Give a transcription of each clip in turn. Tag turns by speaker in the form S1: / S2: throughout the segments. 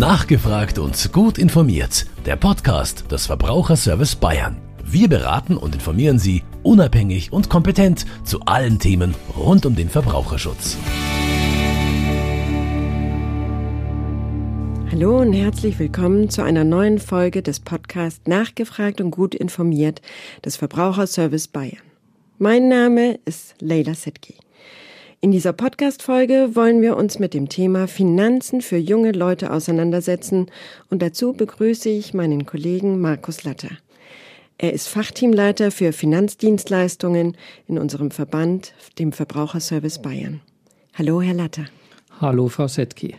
S1: Nachgefragt und gut informiert. Der Podcast des Verbraucherservice Bayern. Wir beraten und informieren Sie unabhängig und kompetent zu allen Themen rund um den Verbraucherschutz.
S2: Hallo und herzlich willkommen zu einer neuen Folge des Podcasts Nachgefragt und gut informiert des Verbraucherservice Bayern. Mein Name ist Leila Setki. In dieser Podcast-Folge wollen wir uns mit dem Thema Finanzen für junge Leute auseinandersetzen und dazu begrüße ich meinen Kollegen Markus Latter. Er ist Fachteamleiter für Finanzdienstleistungen in unserem Verband, dem Verbraucherservice Bayern. Hallo, Herr Latter.
S3: Hallo, Frau Setki.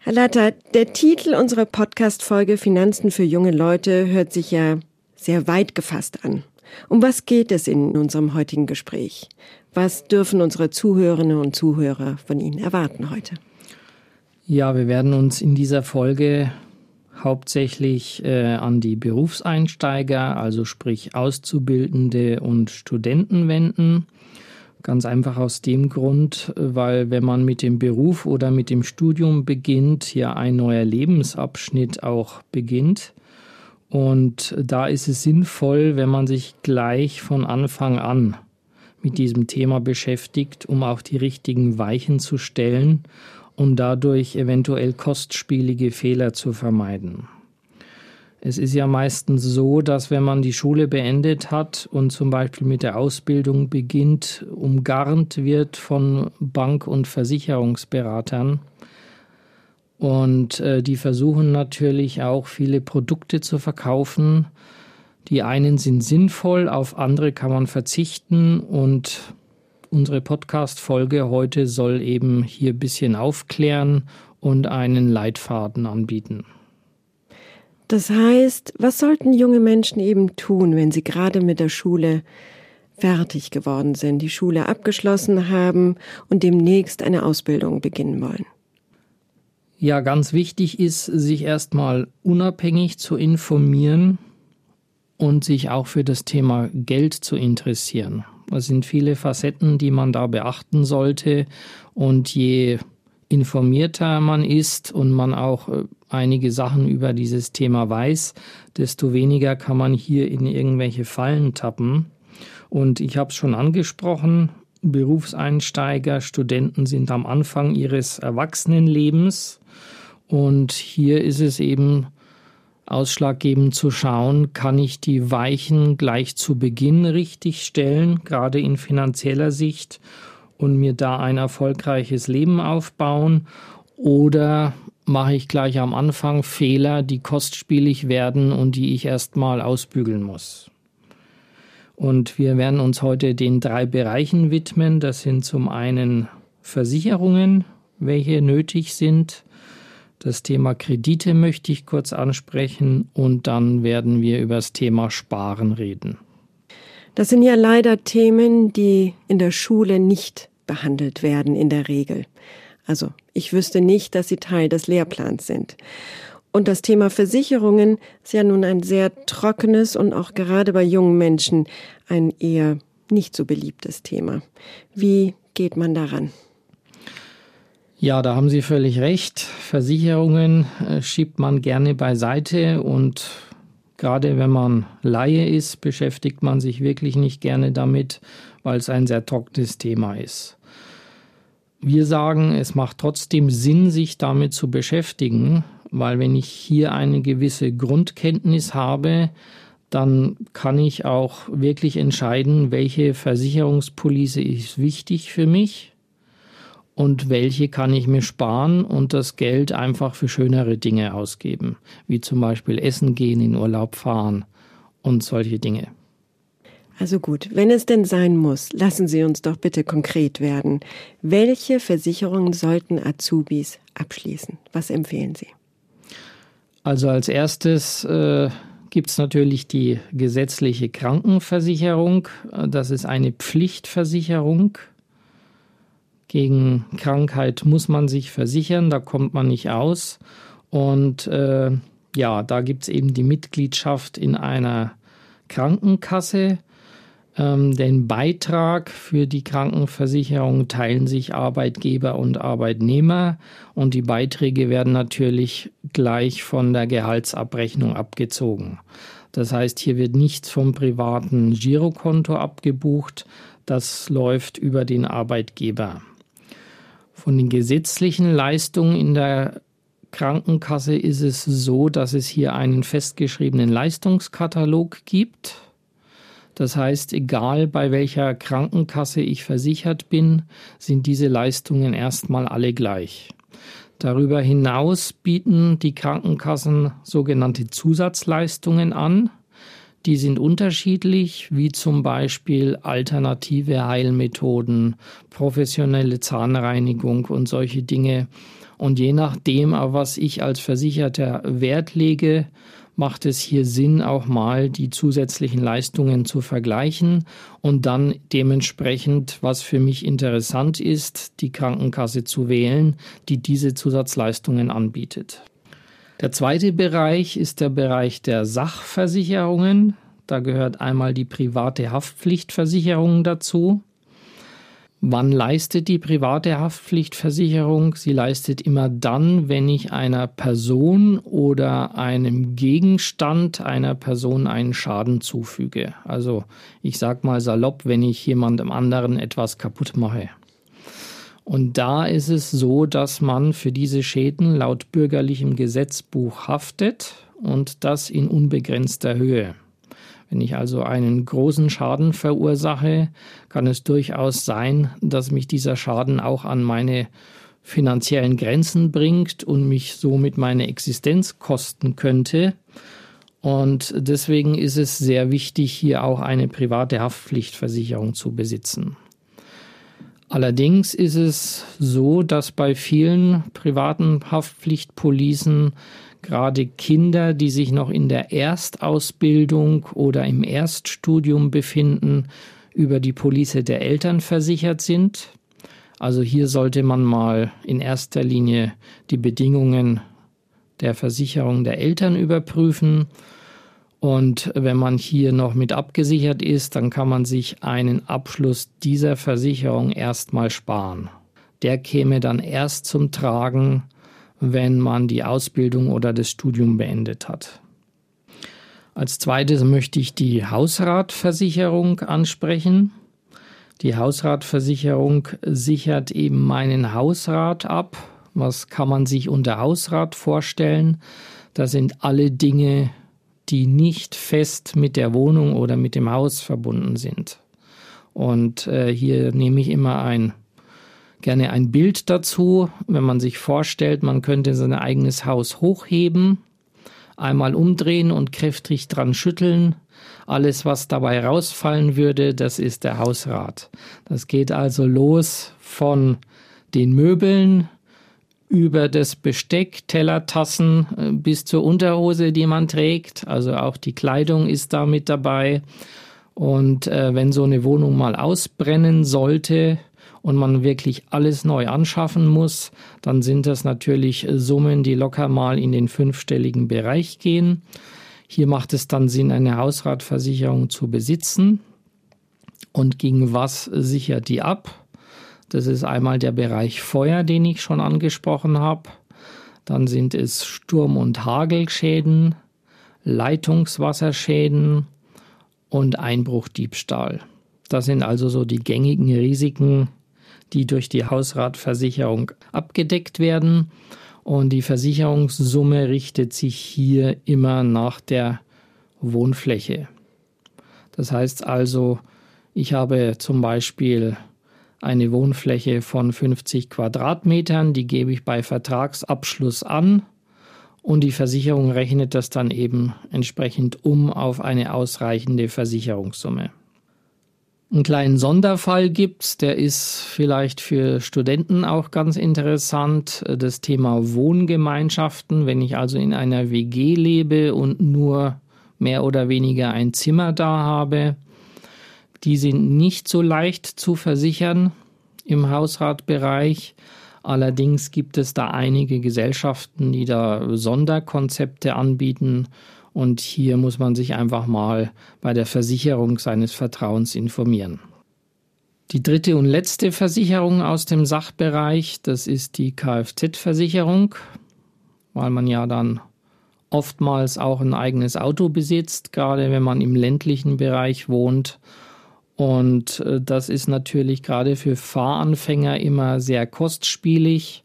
S2: Herr Latter, der Titel unserer Podcast-Folge Finanzen für junge Leute hört sich ja sehr weit gefasst an. Um was geht es in unserem heutigen Gespräch? Was dürfen unsere Zuhörerinnen und Zuhörer von Ihnen erwarten heute?
S3: Ja, wir werden uns in dieser Folge hauptsächlich äh, an die Berufseinsteiger, also sprich Auszubildende und Studenten wenden. Ganz einfach aus dem Grund, weil wenn man mit dem Beruf oder mit dem Studium beginnt, hier ein neuer Lebensabschnitt auch beginnt. Und da ist es sinnvoll, wenn man sich gleich von Anfang an mit diesem Thema beschäftigt, um auch die richtigen Weichen zu stellen und dadurch eventuell kostspielige Fehler zu vermeiden. Es ist ja meistens so, dass wenn man die Schule beendet hat und zum Beispiel mit der Ausbildung beginnt, umgarnt wird von Bank- und Versicherungsberatern. Und äh, die versuchen natürlich auch viele Produkte zu verkaufen, die einen sind sinnvoll, auf andere kann man verzichten und unsere Podcast-Folge heute soll eben hier ein bisschen aufklären und einen Leitfaden anbieten.
S2: Das heißt, was sollten junge Menschen eben tun, wenn sie gerade mit der Schule fertig geworden sind, die Schule abgeschlossen haben und demnächst eine Ausbildung beginnen wollen?
S3: Ja, ganz wichtig ist, sich erstmal unabhängig zu informieren, und sich auch für das Thema Geld zu interessieren. Es sind viele Facetten, die man da beachten sollte und je informierter man ist und man auch äh, einige Sachen über dieses Thema weiß, desto weniger kann man hier in irgendwelche Fallen tappen. Und ich habe es schon angesprochen, Berufseinsteiger, Studenten sind am Anfang ihres Erwachsenenlebens und hier ist es eben ausschlaggebend zu schauen, kann ich die Weichen gleich zu Beginn richtig stellen, gerade in finanzieller Sicht, und mir da ein erfolgreiches Leben aufbauen, oder mache ich gleich am Anfang Fehler, die kostspielig werden und die ich erstmal ausbügeln muss. Und wir werden uns heute den drei Bereichen widmen. Das sind zum einen Versicherungen, welche nötig sind, das Thema Kredite möchte ich kurz ansprechen und dann werden wir über das Thema Sparen reden.
S2: Das sind ja leider Themen, die in der Schule nicht behandelt werden in der Regel. Also ich wüsste nicht, dass sie Teil des Lehrplans sind. Und das Thema Versicherungen ist ja nun ein sehr trockenes und auch gerade bei jungen Menschen ein eher nicht so beliebtes Thema. Wie geht man daran?
S3: Ja, da haben Sie völlig recht. Versicherungen äh, schiebt man gerne beiseite und gerade wenn man Laie ist, beschäftigt man sich wirklich nicht gerne damit, weil es ein sehr trockenes Thema ist. Wir sagen, es macht trotzdem Sinn, sich damit zu beschäftigen, weil wenn ich hier eine gewisse Grundkenntnis habe, dann kann ich auch wirklich entscheiden, welche Versicherungspolice ist wichtig für mich und welche kann ich mir sparen und das Geld einfach für schönere Dinge ausgeben, wie zum Beispiel Essen gehen, in Urlaub fahren und solche Dinge.
S2: Also gut, wenn es denn sein muss, lassen Sie uns doch bitte konkret werden. Welche Versicherungen sollten Azubis abschließen? Was empfehlen Sie?
S3: Also als erstes äh, gibt es natürlich die gesetzliche Krankenversicherung. Das ist eine Pflichtversicherung gegen Krankheit muss man sich versichern, da kommt man nicht aus. Und äh, ja, da gibt es eben die Mitgliedschaft in einer Krankenkasse. Ähm, den Beitrag für die Krankenversicherung teilen sich Arbeitgeber und Arbeitnehmer und die Beiträge werden natürlich gleich von der Gehaltsabrechnung abgezogen. Das heißt, hier wird nichts vom privaten Girokonto abgebucht, das läuft über den Arbeitgeber. Von den gesetzlichen Leistungen in der Krankenkasse ist es so, dass es hier einen festgeschriebenen Leistungskatalog gibt. Das heißt, egal bei welcher Krankenkasse ich versichert bin, sind diese Leistungen erstmal alle gleich. Darüber hinaus bieten die Krankenkassen sogenannte Zusatzleistungen an. Die sind unterschiedlich, wie zum Beispiel alternative Heilmethoden, professionelle Zahnreinigung und solche Dinge. Und je nachdem, auf was ich als Versicherter Wert lege, macht es hier Sinn, auch mal die zusätzlichen Leistungen zu vergleichen und dann dementsprechend, was für mich interessant ist, die Krankenkasse zu wählen, die diese Zusatzleistungen anbietet. Der zweite Bereich ist der Bereich der Sachversicherungen. Da gehört einmal die private Haftpflichtversicherung dazu. Wann leistet die private Haftpflichtversicherung? Sie leistet immer dann, wenn ich einer Person oder einem Gegenstand einer Person einen Schaden zufüge. Also ich sage mal salopp, wenn ich jemandem anderen etwas kaputt mache. Und da ist es so, dass man für diese Schäden laut bürgerlichem Gesetzbuch haftet und das in unbegrenzter Höhe. Wenn ich also einen großen Schaden verursache, kann es durchaus sein, dass mich dieser Schaden auch an meine finanziellen Grenzen bringt und mich somit meine Existenz kosten könnte. Und deswegen ist es sehr wichtig, hier auch eine private Haftpflichtversicherung zu besitzen. Allerdings ist es so, dass bei vielen privaten Haftpflichtpolicen gerade Kinder, die sich noch in der Erstausbildung oder im Erststudium befinden, über die Police der Eltern versichert sind. Also hier sollte man mal in erster Linie die Bedingungen der Versicherung der Eltern überprüfen. Und wenn man hier noch mit abgesichert ist, dann kann man sich einen Abschluss dieser Versicherung erstmal sparen. Der käme dann erst zum Tragen, wenn man die Ausbildung oder das Studium beendet hat. Als zweites möchte ich die Hausratversicherung ansprechen. Die Hausratversicherung sichert eben meinen Hausrat ab. Was kann man sich unter Hausrat vorstellen? Das sind alle Dinge, die nicht fest mit der Wohnung oder mit dem Haus verbunden sind. Und äh, hier nehme ich immer ein gerne ein Bild dazu, wenn man sich vorstellt, man könnte sein eigenes Haus hochheben, einmal umdrehen und kräftig dran schütteln. Alles, was dabei rausfallen würde, das ist der Hausrat. Das geht also los von den Möbeln über das Besteck, Teller, Tassen äh, bis zur Unterhose, die man trägt. Also auch die Kleidung ist da mit dabei. Und äh, wenn so eine Wohnung mal ausbrennen sollte, und man wirklich alles neu anschaffen muss, dann sind das natürlich Summen, die locker mal in den fünfstelligen Bereich gehen. Hier macht es dann Sinn, eine Hausratversicherung zu besitzen. Und gegen was sichert die ab? Das ist einmal der Bereich Feuer, den ich schon angesprochen habe. Dann sind es Sturm- und Hagelschäden, Leitungswasserschäden und Einbruchdiebstahl. Das sind also so die gängigen Risiken, die durch die Hausratversicherung abgedeckt werden. Und die Versicherungssumme richtet sich hier immer nach der Wohnfläche. Das heißt also, ich habe zum Beispiel eine Wohnfläche von 50 Quadratmetern, die gebe ich bei Vertragsabschluss an und die Versicherung rechnet das dann eben entsprechend um auf eine ausreichende Versicherungssumme. Einen kleinen Sonderfall gibt's, der ist vielleicht für Studenten auch ganz interessant. Das Thema Wohngemeinschaften. Wenn ich also in einer WG lebe und nur mehr oder weniger ein Zimmer da habe, die sind nicht so leicht zu versichern im Hausratbereich. Allerdings gibt es da einige Gesellschaften, die da Sonderkonzepte anbieten Und hier muss man sich einfach mal bei der Versicherung seines Vertrauens informieren. Die dritte und letzte Versicherung aus dem Sachbereich, das ist die Kfz-Versicherung, weil man ja dann oftmals auch ein eigenes Auto besitzt, gerade wenn man im ländlichen Bereich wohnt. Und äh, das ist natürlich gerade für Fahranfänger immer sehr kostspielig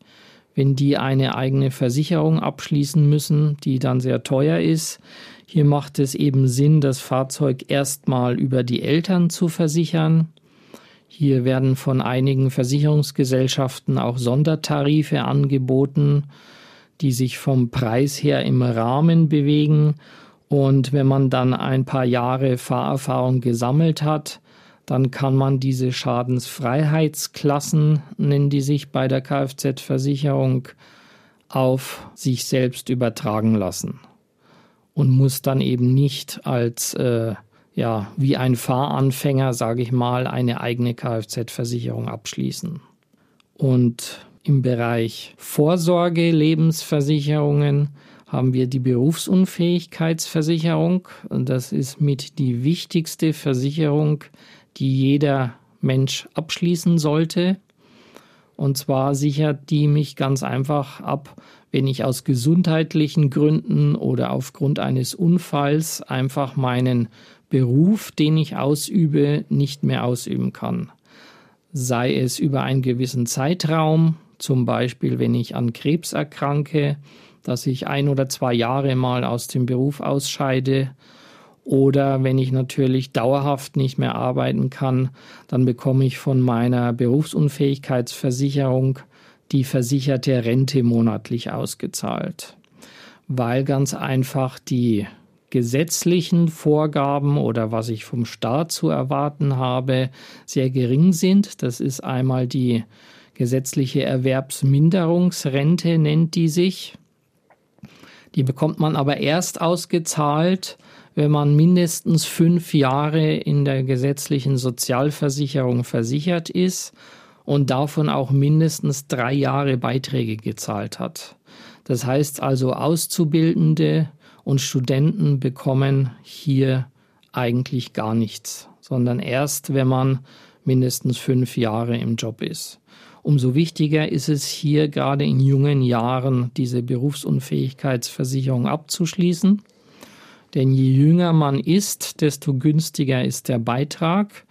S3: wenn die eine eigene Versicherung abschließen müssen, die dann sehr teuer ist. Hier macht es eben Sinn, das Fahrzeug erstmal über die Eltern zu versichern. Hier werden von einigen Versicherungsgesellschaften auch Sondertarife angeboten, die sich vom Preis her im Rahmen bewegen. Und wenn man dann ein paar Jahre Fahrerfahrung gesammelt hat, dann kann man diese Schadensfreiheitsklassen, nennen die sich bei der Kfz-Versicherung, auf sich selbst übertragen lassen und muss dann eben nicht als äh, ja wie ein Fahranfänger, sage ich mal, eine eigene Kfz-Versicherung abschließen. Und im Bereich Vorsorge, Lebensversicherungen haben wir die Berufsunfähigkeitsversicherung. Das ist mit die wichtigste Versicherung, die jeder Mensch abschließen sollte. Und zwar sichert die mich ganz einfach ab, wenn ich aus gesundheitlichen Gründen oder aufgrund eines Unfalls einfach meinen Beruf, den ich ausübe, nicht mehr ausüben kann. Sei es über einen gewissen Zeitraum, zum Beispiel wenn ich an Krebs erkranke, dass ich ein oder zwei Jahre mal aus dem Beruf ausscheide oder wenn ich natürlich dauerhaft nicht mehr arbeiten kann, dann bekomme ich von meiner Berufsunfähigkeitsversicherung die versicherte Rente monatlich ausgezahlt. Weil ganz einfach die gesetzlichen Vorgaben oder was ich vom Staat zu erwarten habe, sehr gering sind. Das ist einmal die gesetzliche Erwerbsminderungsrente, nennt die sich. Die bekommt man aber erst ausgezahlt, wenn man mindestens fünf Jahre in der gesetzlichen Sozialversicherung versichert ist und davon auch mindestens drei Jahre Beiträge gezahlt hat. Das heißt also, Auszubildende und Studenten bekommen hier eigentlich gar nichts, sondern erst, wenn man mindestens fünf Jahre im Job ist. Umso wichtiger ist es hier gerade in jungen Jahren diese Berufsunfähigkeitsversicherung abzuschließen. Denn je jünger man ist, desto günstiger ist der Beitrag.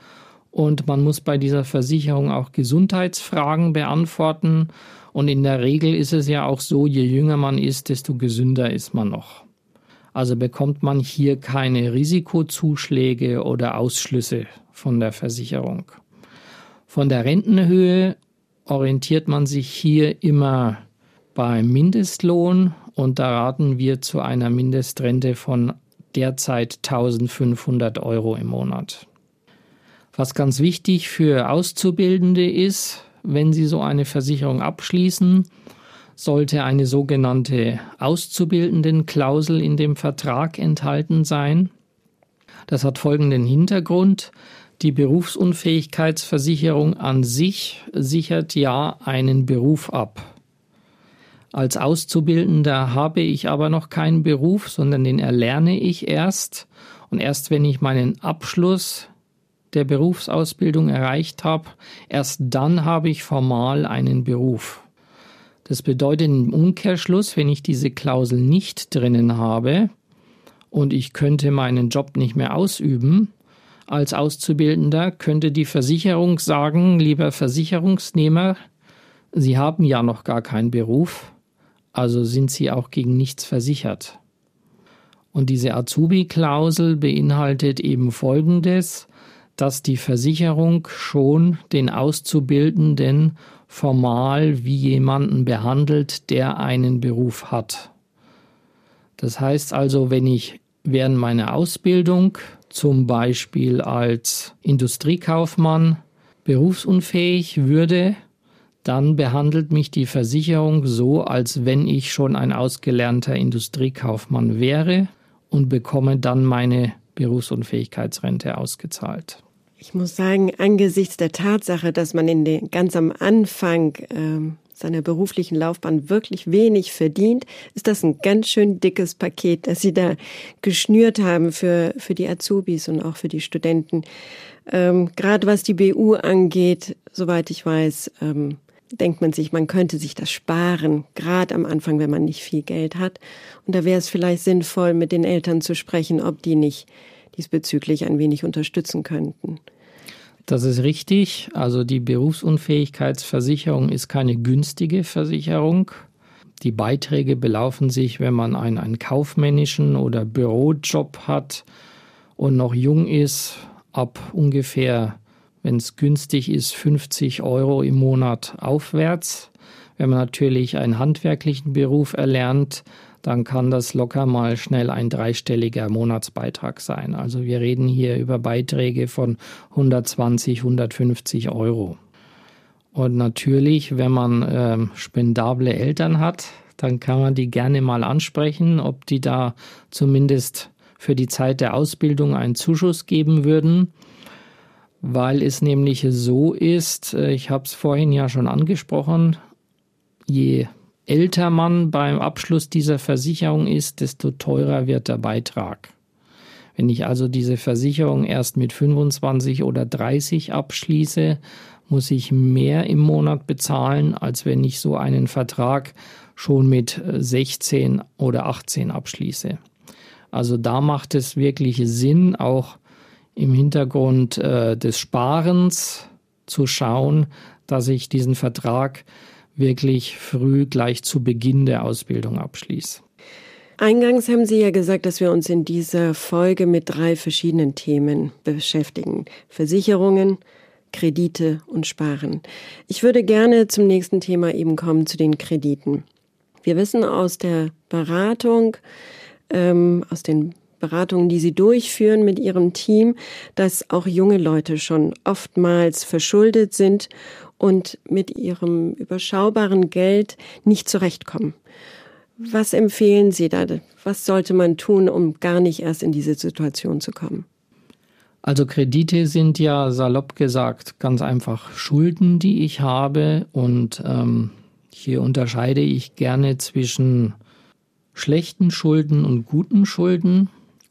S3: Und man muss bei dieser Versicherung auch Gesundheitsfragen beantworten. Und in der Regel ist es ja auch so, je jünger man ist, desto gesünder ist man noch. Also bekommt man hier keine Risikozuschläge oder Ausschlüsse von der Versicherung. Von der Rentenhöhe orientiert man sich hier immer beim Mindestlohn und da raten wir zu einer Mindestrente von derzeit 1500 Euro im Monat. Was ganz wichtig für Auszubildende ist, wenn sie so eine Versicherung abschließen, sollte eine sogenannte Auszubildendenklausel in dem Vertrag enthalten sein. Das hat folgenden Hintergrund. Die Berufsunfähigkeitsversicherung an sich sichert ja einen Beruf ab. Als Auszubildender habe ich aber noch keinen Beruf, sondern den erlerne ich erst. Und erst wenn ich meinen Abschluss der Berufsausbildung erreicht habe, erst dann habe ich formal einen Beruf. Das bedeutet im Umkehrschluss, wenn ich diese Klausel nicht drinnen habe und ich könnte meinen Job nicht mehr ausüben, als Auszubildender könnte die Versicherung sagen, lieber Versicherungsnehmer, Sie haben ja noch gar keinen Beruf, also sind sie auch gegen nichts versichert. Und diese Azubi-Klausel beinhaltet eben Folgendes, dass die Versicherung schon den Auszubildenden formal wie jemanden behandelt, der einen Beruf hat. Das heißt also, wenn ich während meiner Ausbildung zum Beispiel als Industriekaufmann berufsunfähig würde, dann behandelt mich die Versicherung so, als wenn ich schon ein ausgelernter Industriekaufmann wäre und bekomme dann meine Berufsunfähigkeitsrente ausgezahlt.
S2: Ich muss sagen, angesichts der Tatsache, dass man in den, ganz am Anfang ähm, seiner beruflichen Laufbahn wirklich wenig verdient, ist das ein ganz schön dickes Paket, das Sie da geschnürt haben für, für die Azubis und auch für die Studenten. Ähm, Gerade was die BU angeht, soweit ich weiß, ähm, denkt man sich, man könnte sich das sparen, gerade am Anfang, wenn man nicht viel Geld hat. Und da wäre es vielleicht sinnvoll, mit den Eltern zu sprechen, ob die nicht diesbezüglich ein wenig unterstützen könnten.
S3: Das ist richtig. Also die Berufsunfähigkeitsversicherung ist keine günstige Versicherung. Die Beiträge belaufen sich, wenn man einen, einen kaufmännischen oder Bürojob hat und noch jung ist, ab ungefähr, wenn es günstig ist, 50 Euro im Monat aufwärts. Wenn man natürlich einen handwerklichen Beruf erlernt, dann kann das locker mal schnell ein dreistelliger Monatsbeitrag sein. Also wir reden hier über Beiträge von 120, 150 Euro. Und natürlich, wenn man äh, spendable Eltern hat, dann kann man die gerne mal ansprechen, ob die da zumindest für die Zeit der Ausbildung einen Zuschuss geben würden, weil es nämlich so ist, äh, ich habe es vorhin ja schon angesprochen, je älter man beim Abschluss dieser Versicherung ist, desto teurer wird der Beitrag. Wenn ich also diese Versicherung erst mit 25 oder 30 abschließe, muss ich mehr im Monat bezahlen, als wenn ich so einen Vertrag schon mit 16 oder 18 abschließe. Also da macht es wirklich Sinn, auch im Hintergrund äh, des Sparens zu schauen, dass ich diesen Vertrag wirklich früh gleich zu Beginn der Ausbildung abschließe.
S2: Eingangs haben Sie ja gesagt, dass wir uns in dieser Folge mit drei verschiedenen Themen beschäftigen. Versicherungen, Kredite und Sparen. Ich würde gerne zum nächsten Thema eben kommen, zu den Krediten. Wir wissen aus der Beratung, ähm, aus den Beratungen, die Sie durchführen mit Ihrem Team, dass auch junge Leute schon oftmals verschuldet sind und mit ihrem überschaubaren Geld nicht zurechtkommen. Was empfehlen Sie da? Was sollte man tun, um gar nicht erst in diese Situation zu kommen?
S3: Also Kredite sind ja salopp gesagt ganz einfach Schulden, die ich habe. Und ähm, hier unterscheide ich gerne zwischen schlechten Schulden und guten Schulden.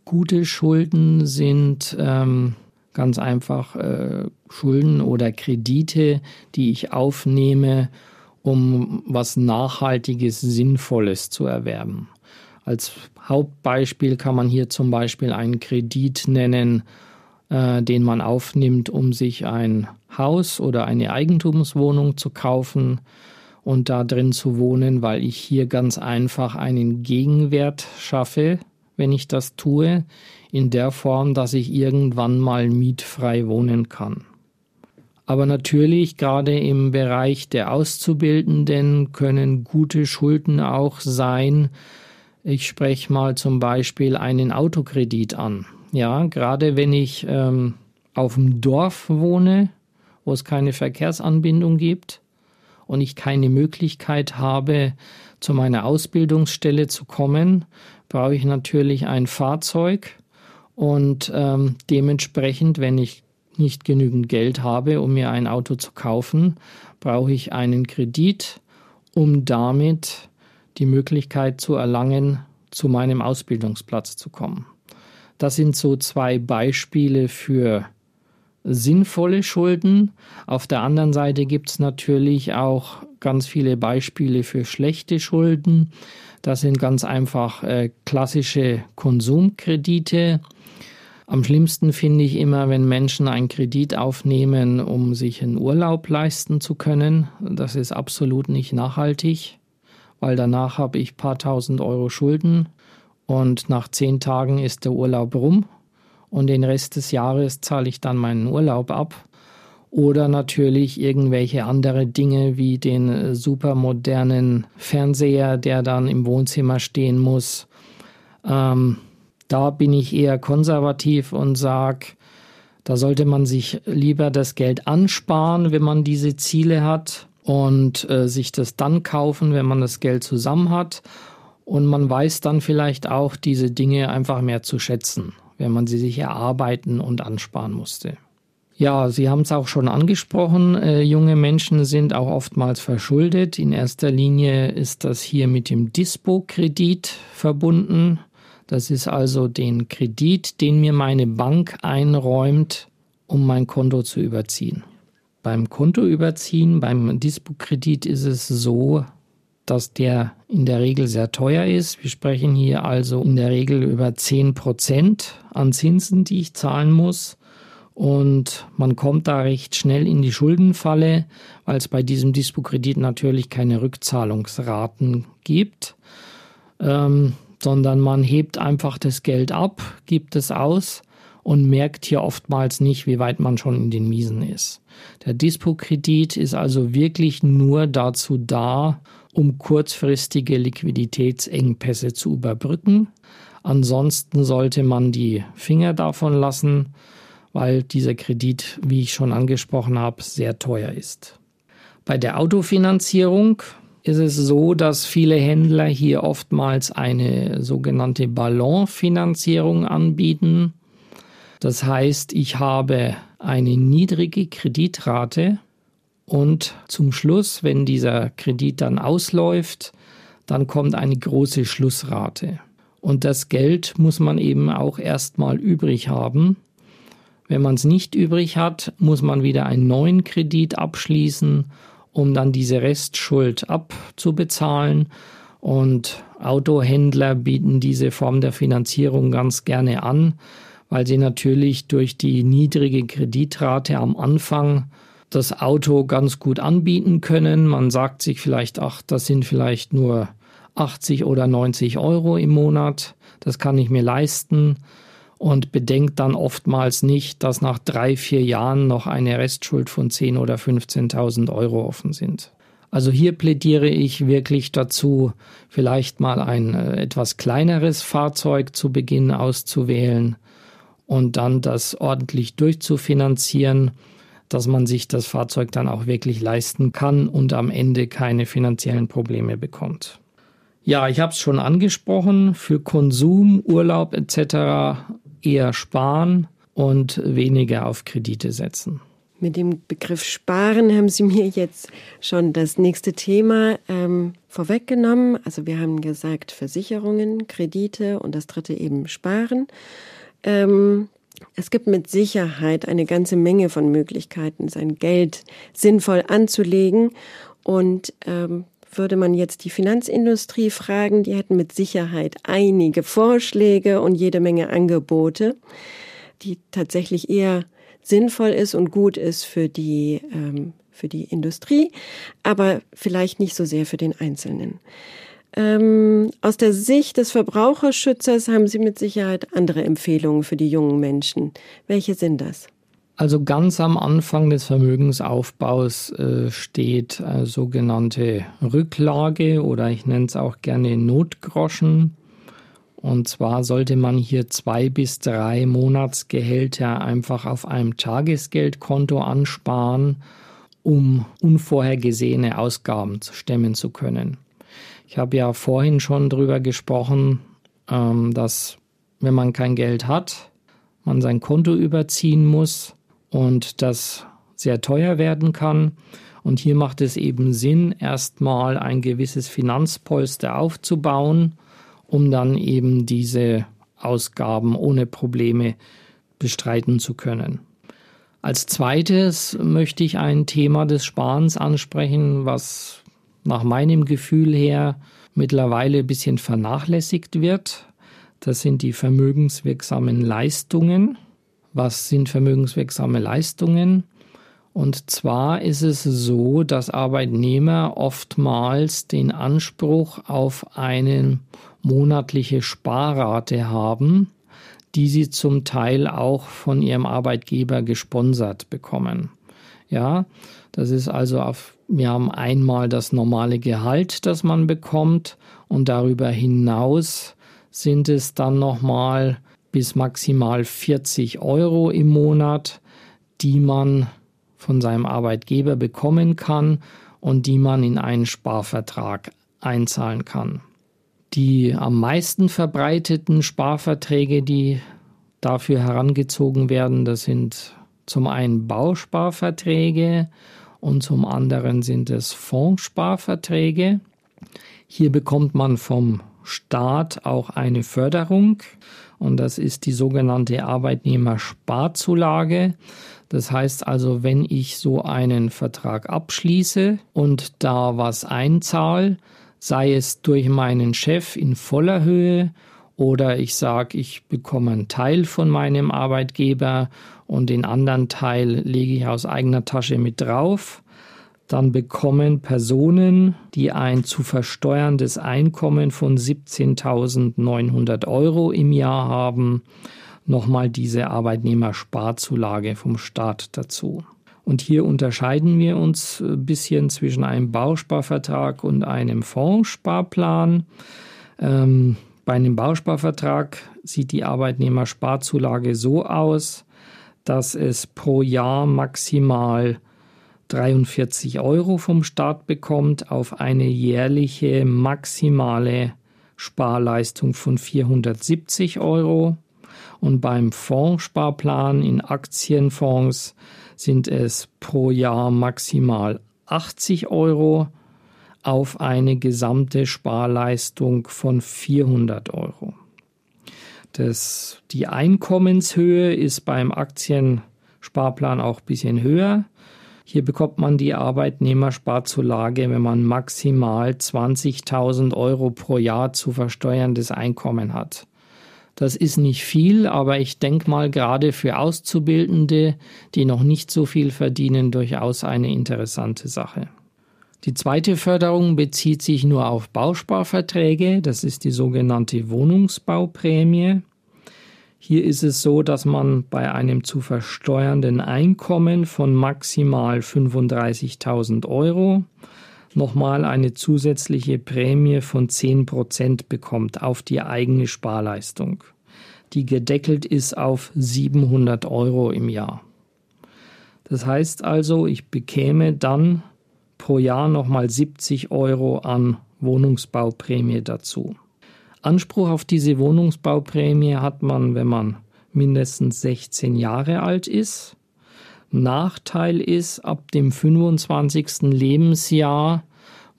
S3: Gute Schulden sind ähm, ganz einfach äh, Schulden oder Kredite, die ich aufnehme, um was Nachhaltiges, Sinnvolles zu erwerben. Als Hauptbeispiel kann man hier zum Beispiel einen Kredit nennen, äh, den man aufnimmt, um sich ein Haus oder eine Eigentumswohnung zu kaufen und da drin zu wohnen, weil ich hier ganz einfach einen Gegenwert schaffe, wenn ich das tue, in der Form, dass ich irgendwann mal mietfrei wohnen kann. Aber natürlich, gerade im Bereich der Auszubildenden können gute Schulden auch sein. Ich spreche mal zum Beispiel einen Autokredit an. Ja, gerade wenn ich ähm, auf dem Dorf wohne, wo es keine Verkehrsanbindung gibt und ich keine Möglichkeit habe, zu meiner Ausbildungsstelle zu kommen, brauche ich natürlich ein Fahrzeug und ähm, dementsprechend, wenn ich nicht genügend Geld habe, um mir ein Auto zu kaufen, brauche ich einen Kredit, um damit die Möglichkeit zu erlangen, zu meinem Ausbildungsplatz zu kommen. Das sind so zwei Beispiele für sinnvolle Schulden. Auf der anderen Seite gibt es natürlich auch ganz viele Beispiele für schlechte Schulden. Das sind ganz einfach äh, klassische Konsumkredite. Am schlimmsten finde ich immer, wenn Menschen einen Kredit aufnehmen, um sich einen Urlaub leisten zu können. Das ist absolut nicht nachhaltig, weil danach habe ich ein paar tausend Euro Schulden und nach zehn Tagen ist der Urlaub rum und den Rest des Jahres zahle ich dann meinen Urlaub ab. Oder natürlich irgendwelche andere Dinge wie den supermodernen Fernseher, der dann im Wohnzimmer stehen muss. Ähm, da bin ich eher konservativ und sage, da sollte man sich lieber das Geld ansparen, wenn man diese Ziele hat und äh, sich das dann kaufen, wenn man das Geld zusammen hat. Und man weiß dann vielleicht auch diese Dinge einfach mehr zu schätzen, wenn man sie sich erarbeiten und ansparen musste. Ja, Sie haben es auch schon angesprochen. Äh, junge Menschen sind auch oftmals verschuldet. In erster Linie ist das hier mit dem Dispo-Kredit verbunden. Das ist also den Kredit, den mir meine Bank einräumt, um mein Konto zu überziehen. Beim Kontoüberziehen, beim Dispo-Kredit ist es so, dass der in der Regel sehr teuer ist. Wir sprechen hier also in der Regel über 10 Prozent an Zinsen, die ich zahlen muss. Und man kommt da recht schnell in die Schuldenfalle, weil es bei diesem Dispo-Kredit natürlich keine Rückzahlungsraten gibt, ähm, sondern man hebt einfach das Geld ab, gibt es aus und merkt hier oftmals nicht, wie weit man schon in den Miesen ist. Der Dispo-Kredit ist also wirklich nur dazu da, um kurzfristige Liquiditätsengpässe zu überbrücken. Ansonsten sollte man die Finger davon lassen, weil dieser Kredit, wie ich schon angesprochen habe, sehr teuer ist. Bei der Autofinanzierung ist es so, dass viele Händler hier oftmals eine sogenannte Ballonfinanzierung anbieten. Das heißt, ich habe eine niedrige Kreditrate und zum Schluss, wenn dieser Kredit dann ausläuft, dann kommt eine große Schlussrate. Und das Geld muss man eben auch erstmal übrig haben. Wenn man es nicht übrig hat, muss man wieder einen neuen Kredit abschließen, um dann diese Restschuld abzubezahlen. Und Autohändler bieten diese Form der Finanzierung ganz gerne an, weil sie natürlich durch die niedrige Kreditrate am Anfang das Auto ganz gut anbieten können. Man sagt sich vielleicht, ach, das sind vielleicht nur 80 oder 90 Euro im Monat, das kann ich mir leisten und bedenkt dann oftmals nicht, dass nach drei, vier Jahren noch eine Restschuld von 10 oder 15.000 Euro offen sind. Also hier plädiere ich wirklich dazu, vielleicht mal ein äh, etwas kleineres Fahrzeug zu Beginn auszuwählen und dann das ordentlich durchzufinanzieren dass man sich das Fahrzeug dann auch wirklich leisten kann und am Ende keine finanziellen Probleme bekommt. Ja, ich habe es schon angesprochen, für Konsum, Urlaub etc. eher sparen und weniger auf Kredite setzen.
S2: Mit dem Begriff Sparen haben Sie mir jetzt schon das nächste Thema ähm, vorweggenommen. Also wir haben gesagt Versicherungen, Kredite und das dritte eben Sparen. Ähm, es gibt mit Sicherheit eine ganze Menge von Möglichkeiten, sein Geld sinnvoll anzulegen. Und ähm, würde man jetzt die Finanzindustrie fragen, die hätten mit Sicherheit einige Vorschläge und jede Menge Angebote, die tatsächlich eher sinnvoll ist und gut ist für die, ähm, für die Industrie, aber vielleicht nicht so sehr für den Einzelnen. Ähm, aus der Sicht des Verbraucherschützers haben Sie mit Sicherheit andere Empfehlungen für die jungen Menschen. Welche sind das?
S3: Also ganz am Anfang des Vermögensaufbaus äh, steht äh, sogenannte Rücklage oder ich nenne es auch gerne Notgroschen. Und zwar sollte man hier zwei bis drei Monatsgehälter einfach auf einem Tagesgeldkonto ansparen, um unvorhergesehene Ausgaben stemmen zu können. Ich habe ja vorhin schon darüber gesprochen, ähm, dass wenn man kein Geld hat, man sein Konto überziehen muss und das sehr teuer werden kann. Und hier macht es eben Sinn, erstmal ein gewisses Finanzpolster aufzubauen, um dann eben diese Ausgaben ohne Probleme bestreiten zu können. Als zweites möchte ich ein Thema des Sparens ansprechen, was nach meinem Gefühl her mittlerweile ein bisschen vernachlässigt wird. Das sind die vermögenswirksamen Leistungen. Was sind vermögenswirksame Leistungen? Und zwar ist es so, dass Arbeitnehmer oftmals den Anspruch auf eine monatliche Sparrate haben, die sie zum Teil auch von ihrem Arbeitgeber gesponsert bekommen. Ja, das ist also auf, wir haben einmal das normale Gehalt, das man bekommt und darüber hinaus sind es dann nochmal bis maximal 40 Euro im Monat, die man von seinem Arbeitgeber bekommen kann und die man in einen Sparvertrag einzahlen kann. Die am meisten verbreiteten Sparverträge, die dafür herangezogen werden, das sind zum einen Bausparverträge und zum anderen sind es Fondssparverträge. Hier bekommt man vom Staat auch eine Förderung und das ist die sogenannte Arbeitnehmersparzulage. Das heißt also, wenn ich so einen Vertrag abschließe und da was einzahle, sei es durch meinen Chef in voller Höhe oder ich sage, ich bekomme einen Teil von meinem Arbeitgeber und den anderen Teil lege ich aus eigener Tasche mit drauf, dann bekommen Personen, die ein zu versteuerndes Einkommen von 17.900 Euro im Jahr haben, nochmal diese Arbeitnehmersparzulage vom Staat dazu. Und hier unterscheiden wir uns ein bisschen zwischen einem Bausparvertrag und einem Fondssparplan. Ähm, bei einem Bausparvertrag sieht die Arbeitnehmersparzulage so aus, dass es pro Jahr maximal 43 Euro vom Staat bekommt auf eine jährliche maximale Sparleistung von 470 Euro. Und beim Fondssparplan in Aktienfonds sind es pro Jahr maximal 80 Euro auf eine gesamte Sparleistung von 400 Euro. Das, die Einkommenshöhe ist beim Aktiensparplan auch ein bisschen höher. Hier bekommt man die Arbeitnehmersparzulage, wenn man maximal 20.000 Euro pro Jahr zu versteuerndes Einkommen hat. Das ist nicht viel, aber ich denke mal gerade für Auszubildende, die noch nicht so viel verdienen, durchaus eine interessante Sache. Die zweite Förderung bezieht sich nur auf Bausparverträge, das ist die sogenannte Wohnungsbauprämie. Hier ist es so, dass man bei einem zu versteuernden Einkommen von maximal 35.000 Euro nochmal eine zusätzliche Prämie von 10% bekommt auf die eigene Sparleistung, die gedeckelt ist auf 700 Euro im Jahr. Das heißt also, ich bekäme dann pro Jahr nochmal 70 Euro an Wohnungsbauprämie dazu. Anspruch auf diese Wohnungsbauprämie hat man, wenn man mindestens 16 Jahre alt ist Nachteil ist, ab dem 25. Lebensjahr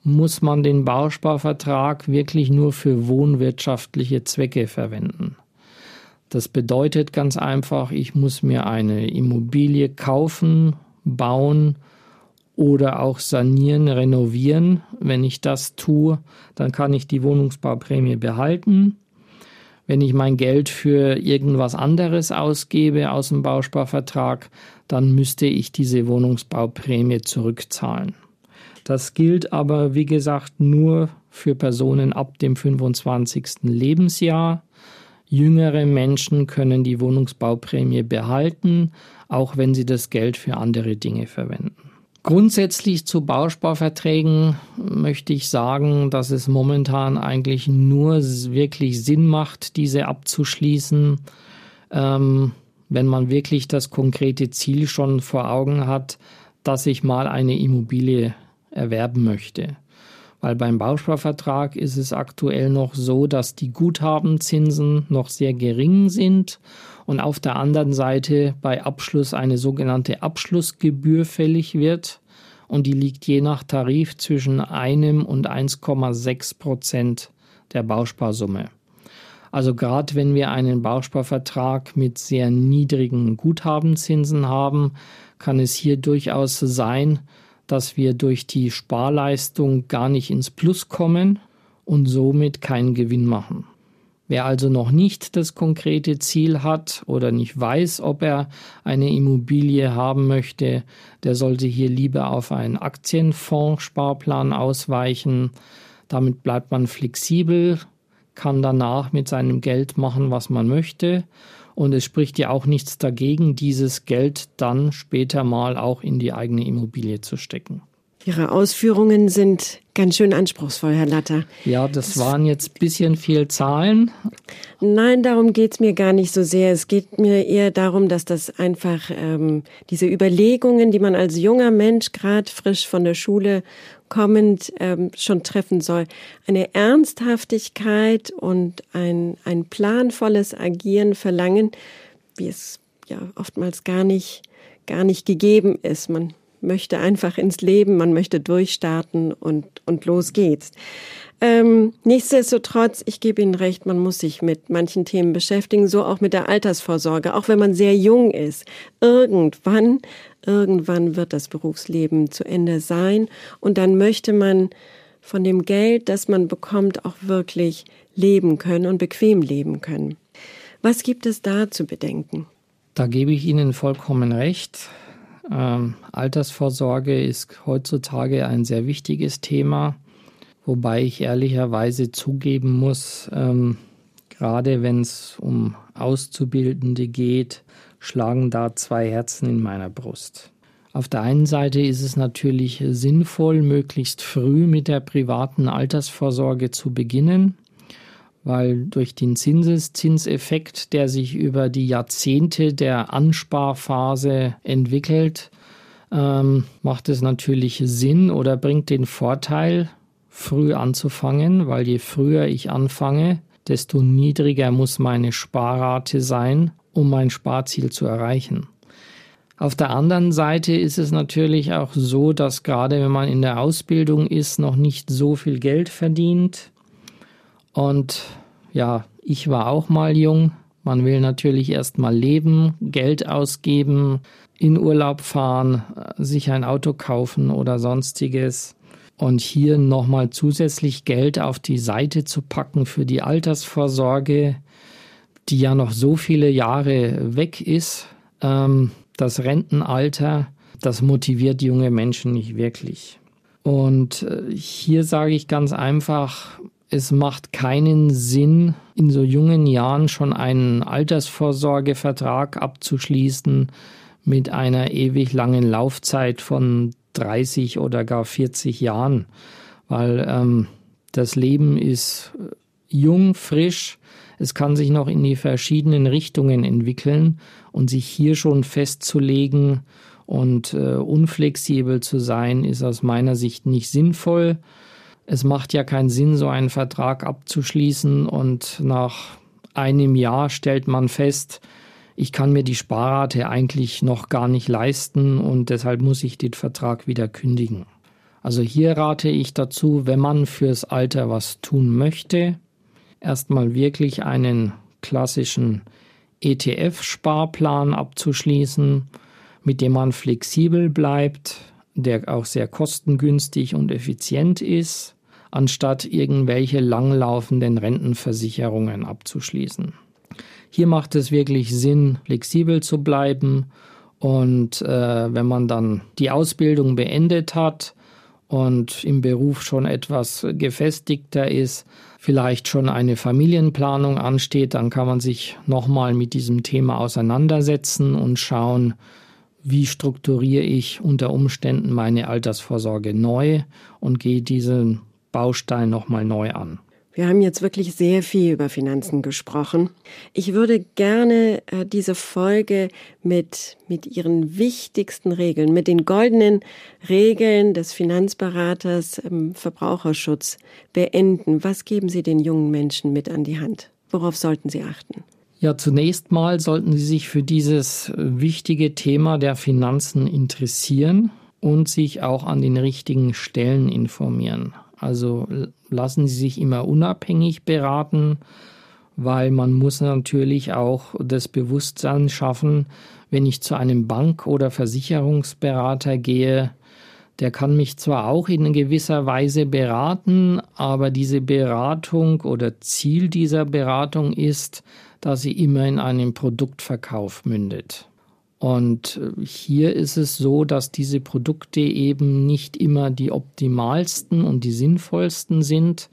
S3: muss man den Bausparvertrag wirklich nur für wohnwirtschaftliche Zwecke verwenden. Das bedeutet ganz einfach, ich muss mir eine Immobilie kaufen, bauen oder auch sanieren, renovieren. Wenn ich das tue, dann kann ich die Wohnungsbauprämie behalten. Wenn ich mein Geld für irgendwas anderes ausgebe aus dem Bausparvertrag, dann müsste ich diese Wohnungsbauprämie zurückzahlen. Das gilt aber, wie gesagt, nur für Personen ab dem 25. Lebensjahr. Jüngere Menschen können die Wohnungsbauprämie behalten, auch wenn sie das Geld für andere Dinge verwenden. Grundsätzlich zu Bausparverträgen möchte ich sagen, dass es momentan eigentlich nur wirklich Sinn macht, diese abzuschließen, ähm, wenn man wirklich das konkrete Ziel schon vor Augen hat, dass ich mal eine Immobilie erwerben möchte. Weil beim Bausparvertrag ist es aktuell noch so, dass die Guthabenzinsen noch sehr gering sind und auf der anderen Seite bei Abschluss eine sogenannte Abschlussgebühr fällig wird und die liegt je nach Tarif zwischen einem und 1,6 Prozent der Bausparsumme. Also gerade wenn wir einen Bausparvertrag mit sehr niedrigen Guthabenzinsen haben, kann es hier durchaus sein, dass wir durch die Sparleistung gar nicht ins Plus kommen und somit keinen Gewinn machen. Wer also noch nicht das konkrete Ziel hat oder nicht weiß, ob er eine Immobilie haben möchte, der sollte hier lieber auf einen Aktienfondssparplan ausweichen. Damit bleibt man flexibel, kann danach mit seinem Geld machen, was man möchte. Und es spricht ja auch nichts dagegen, dieses Geld dann später mal auch in die eigene Immobilie zu stecken.
S2: Ihre Ausführungen sind ganz schön anspruchsvoll, Herr Latter.
S3: Ja, das waren jetzt ein bisschen viel Zahlen.
S2: Nein, darum geht's mir gar nicht so sehr. Es geht mir eher darum, dass das einfach ähm, diese Überlegungen, die man als junger Mensch gerade frisch von der Schule kommend ähm, schon treffen soll, eine Ernsthaftigkeit und ein, ein planvolles Agieren verlangen, wie es ja oftmals gar nicht gar nicht gegeben ist. Man möchte einfach ins Leben, man möchte durchstarten und, und los geht's. Ähm, nichtsdestotrotz, ich gebe Ihnen recht, man muss sich mit manchen Themen beschäftigen, so auch mit der Altersvorsorge, auch wenn man sehr jung ist. Irgendwann, irgendwann wird das Berufsleben zu Ende sein und dann möchte man von dem Geld, das man bekommt, auch wirklich leben können und bequem leben können. Was gibt es da zu bedenken?
S3: Da gebe ich Ihnen vollkommen recht. Ähm, Altersvorsorge ist heutzutage ein sehr wichtiges Thema. Wobei ich ehrlicherweise zugeben muss, ähm, gerade wenn es um Auszubildende geht, schlagen da zwei Herzen in meiner Brust. Auf der einen Seite ist es natürlich sinnvoll, möglichst früh mit der privaten Altersvorsorge zu beginnen, weil durch den Zinseszinseffekt, der sich über die Jahrzehnte der Ansparphase entwickelt, ähm, macht es natürlich Sinn oder bringt den Vorteil, früh anzufangen, weil je früher ich anfange, desto niedriger muss meine Sparrate sein, um mein Sparziel zu erreichen. Auf der anderen Seite ist es natürlich auch so, dass gerade wenn man in der Ausbildung ist, noch nicht so viel Geld verdient. Und ja, ich war auch mal jung. Man will natürlich erst mal leben, Geld ausgeben, in Urlaub fahren, sich ein Auto kaufen oder sonstiges. Und hier nochmal zusätzlich Geld auf die Seite zu packen für die Altersvorsorge, die ja noch so viele Jahre weg ist, ähm, das Rentenalter, das motiviert junge Menschen nicht wirklich. Und äh, hier sage ich ganz einfach, es macht keinen Sinn, in so jungen Jahren schon einen Altersvorsorgevertrag abzuschließen mit einer ewig langen Laufzeit von 30 oder gar 40 Jahren, weil ähm, das Leben ist äh, jung, frisch, es kann sich noch in die verschiedenen Richtungen entwickeln und sich hier schon festzulegen und äh, unflexibel zu sein, ist aus meiner Sicht nicht sinnvoll. Es macht ja keinen Sinn, so einen Vertrag abzuschließen und nach einem Jahr stellt man fest, ich kann mir die Sparrate eigentlich noch gar nicht leisten und deshalb muss ich den Vertrag wieder kündigen. Also hier rate ich dazu, wenn man fürs Alter was tun möchte, erstmal wirklich einen klassischen ETF-Sparplan abzuschließen, mit dem man flexibel bleibt, der auch sehr kostengünstig und effizient ist, anstatt irgendwelche langlaufenden Rentenversicherungen abzuschließen. Hier macht es wirklich Sinn, flexibel zu bleiben. Und äh, wenn man dann die Ausbildung beendet hat und im Beruf schon etwas gefestigter ist, vielleicht schon eine Familienplanung ansteht, dann kann man sich nochmal mit diesem Thema auseinandersetzen und schauen, wie strukturiere ich unter Umständen meine Altersvorsorge neu und gehe diesen Baustein nochmal neu an.
S2: Wir haben jetzt wirklich sehr viel über Finanzen gesprochen. Ich würde gerne äh, diese Folge mit, mit Ihren wichtigsten Regeln, mit den goldenen Regeln des Finanzberaters im Verbraucherschutz beenden. Was geben Sie den jungen Menschen mit an die Hand? Worauf sollten sie achten?
S3: Ja, zunächst mal sollten Sie sich für dieses wichtige Thema der Finanzen interessieren und sich auch an den richtigen Stellen informieren. Also lassen Sie sich immer unabhängig beraten, weil man muss natürlich auch das Bewusstsein schaffen, wenn ich zu einem Bank- oder Versicherungsberater gehe, der kann mich zwar auch in gewisser Weise beraten, aber diese Beratung oder Ziel dieser Beratung ist, dass sie immer in einen Produktverkauf mündet. Und äh, hier ist es so, dass diese Produkte eben nicht immer die optimalsten und die sinnvollsten sind.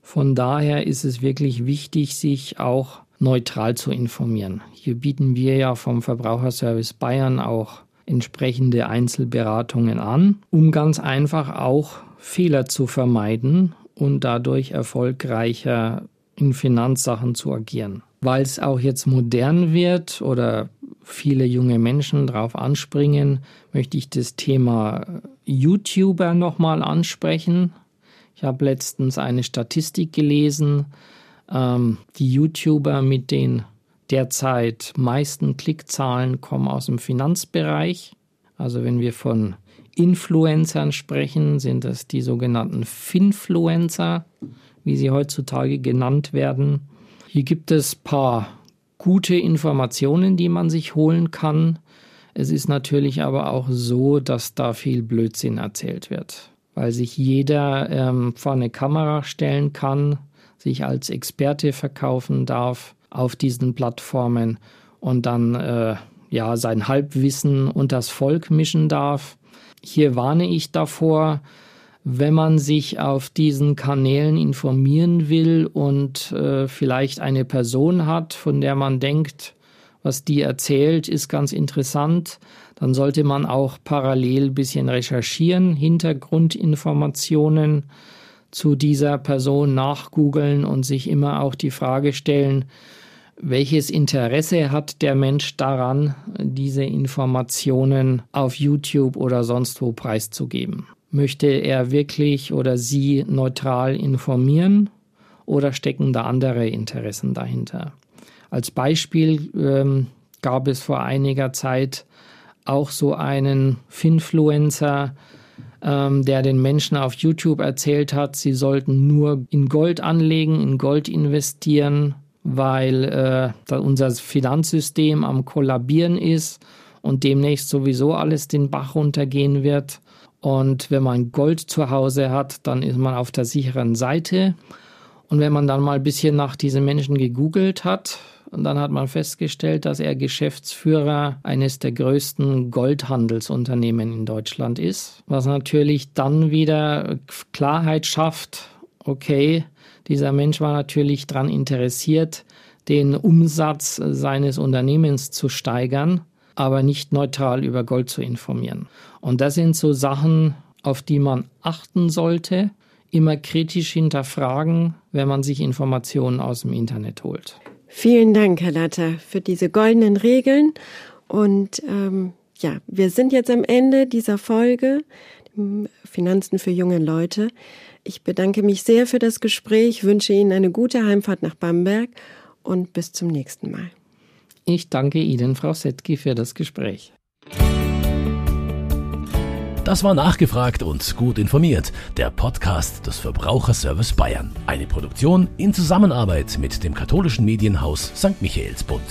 S3: Von daher ist es wirklich wichtig, sich auch neutral zu informieren. Hier bieten wir ja vom Verbraucherservice Bayern auch entsprechende Einzelberatungen an, um ganz einfach auch Fehler zu vermeiden und dadurch erfolgreicher in Finanzsachen zu agieren. Weil es auch jetzt modern wird oder viele junge Menschen darauf anspringen, möchte ich das Thema YouTuber nochmal ansprechen. Ich habe letztens eine Statistik gelesen, ähm, die YouTuber mit den derzeit meisten Klickzahlen kommen aus dem Finanzbereich. Also wenn wir von Influencern sprechen, sind das die sogenannten Finfluencer, wie sie heutzutage genannt werden. Hier gibt es ein paar gute Informationen, die man sich holen kann. Es ist natürlich aber auch so, dass da viel Blödsinn erzählt wird, weil sich jeder ähm, vor eine Kamera stellen kann, sich als Experte verkaufen darf auf diesen Plattformen und dann äh, ja sein Halbwissen unters Volk mischen darf. Hier warne ich davor, wenn man sich auf diesen Kanälen informieren will und äh, vielleicht eine Person hat, von der man denkt, was die erzählt, ist ganz interessant, dann sollte man auch parallel ein bisschen recherchieren, Hintergrundinformationen zu dieser Person nachgoogeln und sich immer auch die Frage stellen, welches Interesse hat der Mensch daran, diese Informationen auf YouTube oder sonst wo preiszugeben? Möchte er wirklich oder sie neutral informieren oder stecken da andere Interessen dahinter? Als Beispiel ähm, gab es vor einiger Zeit auch so einen Finfluencer, ähm, der den Menschen auf YouTube erzählt hat, sie sollten nur in Gold anlegen, in Gold investieren, weil äh, unser Finanzsystem am Kollabieren ist und demnächst sowieso alles den Bach runtergehen wird. Und wenn man Gold zu Hause hat, dann ist man auf der sicheren Seite. Und wenn man dann mal ein bisschen nach diesen Menschen gegoogelt hat, und dann hat man festgestellt, dass er Geschäftsführer eines der größten Goldhandelsunternehmen in Deutschland ist, was natürlich dann wieder Klarheit schafft, okay, dieser Mensch war natürlich daran interessiert, den Umsatz seines Unternehmens zu steigern, aber nicht neutral über Gold zu informieren. Und das sind so Sachen, auf die man achten sollte, immer kritisch hinterfragen, wenn man sich Informationen aus dem Internet holt.
S2: Vielen Dank, Herr Latter, für diese goldenen Regeln. Und ähm, ja, wir sind jetzt am Ende dieser Folge Finanzen für junge Leute. Ich bedanke mich sehr für das Gespräch, wünsche Ihnen eine gute Heimfahrt nach Bamberg und bis zum nächsten Mal.
S3: Ich danke Ihnen, Frau Settke, für das Gespräch.
S1: Das war nachgefragt und gut informiert. Der Podcast des Verbraucherservice Bayern. Eine Produktion in Zusammenarbeit mit dem katholischen Medienhaus St. Michaelsbund.